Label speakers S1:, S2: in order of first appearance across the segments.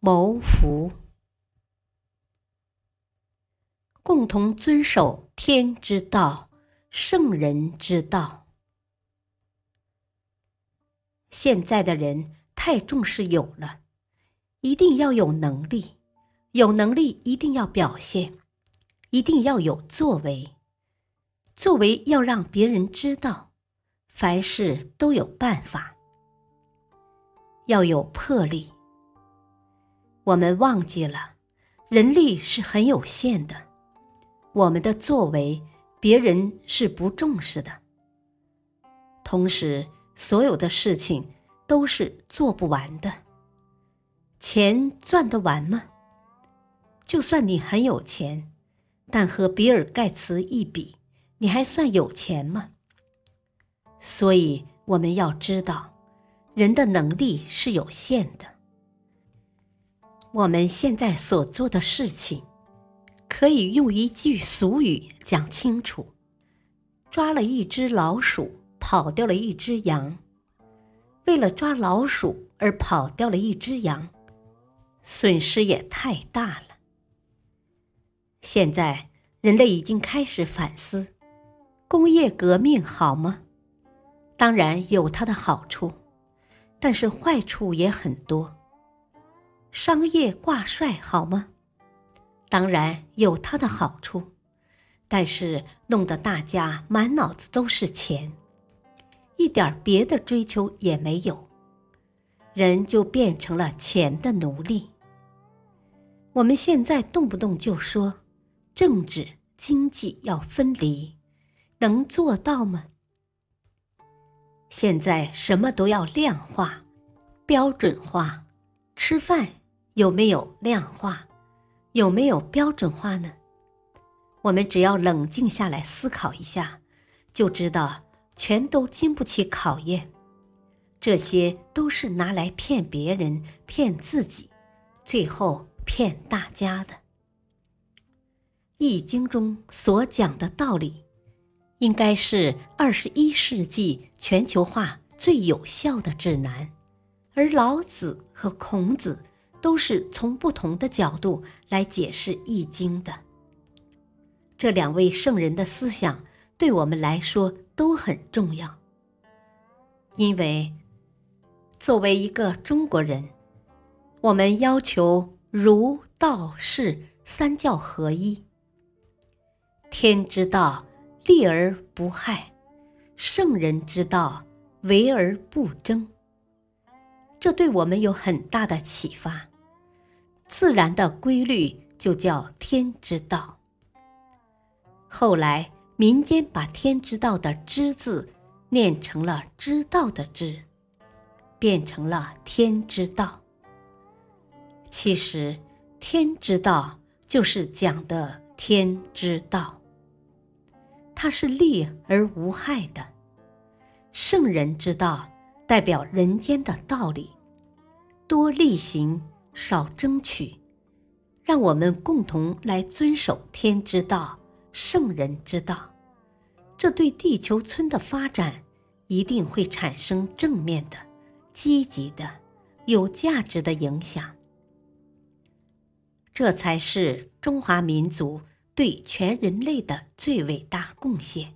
S1: 谋福，共同遵守天之道、圣人之道。现在的人。太重视有了，一定要有能力，有能力一定要表现，一定要有作为，作为要让别人知道，凡事都有办法，要有魄力。我们忘记了，人力是很有限的，我们的作为别人是不重视的，同时所有的事情。都是做不完的。钱赚得完吗？就算你很有钱，但和比尔盖茨一比，你还算有钱吗？所以我们要知道，人的能力是有限的。我们现在所做的事情，可以用一句俗语讲清楚：抓了一只老鼠，跑掉了一只羊。为了抓老鼠而跑掉了一只羊，损失也太大了。现在人类已经开始反思：工业革命好吗？当然有它的好处，但是坏处也很多。商业挂帅好吗？当然有它的好处，但是弄得大家满脑子都是钱。一点别的追求也没有，人就变成了钱的奴隶。我们现在动不动就说政治经济要分离，能做到吗？现在什么都要量化、标准化，吃饭有没有量化，有没有标准化呢？我们只要冷静下来思考一下，就知道。全都经不起考验，这些都是拿来骗别人、骗自己，最后骗大家的。《易经》中所讲的道理，应该是二十一世纪全球化最有效的指南，而老子和孔子都是从不同的角度来解释《易经》的。这两位圣人的思想。对我们来说都很重要，因为作为一个中国人，我们要求儒、道、释三教合一。天之道，利而不害；圣人之道，为而不争。这对我们有很大的启发。自然的规律就叫天之道。后来。民间把“天之道”的“知”字念成了“知道”的“知”，变成了“天之道”。其实，“天之道”就是讲的“天之道”，它是利而无害的。圣人之道代表人间的道理，多力行，少争取，让我们共同来遵守天之道。圣人之道，这对地球村的发展一定会产生正面的、积极的、有价值的影响。这才是中华民族对全人类的最伟大贡献。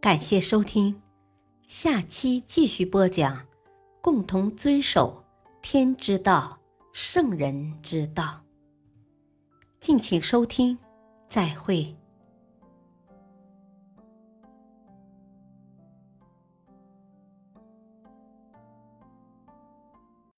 S1: 感谢收听，下期继续播讲，共同遵守天之道、圣人之道。敬请收听，再会。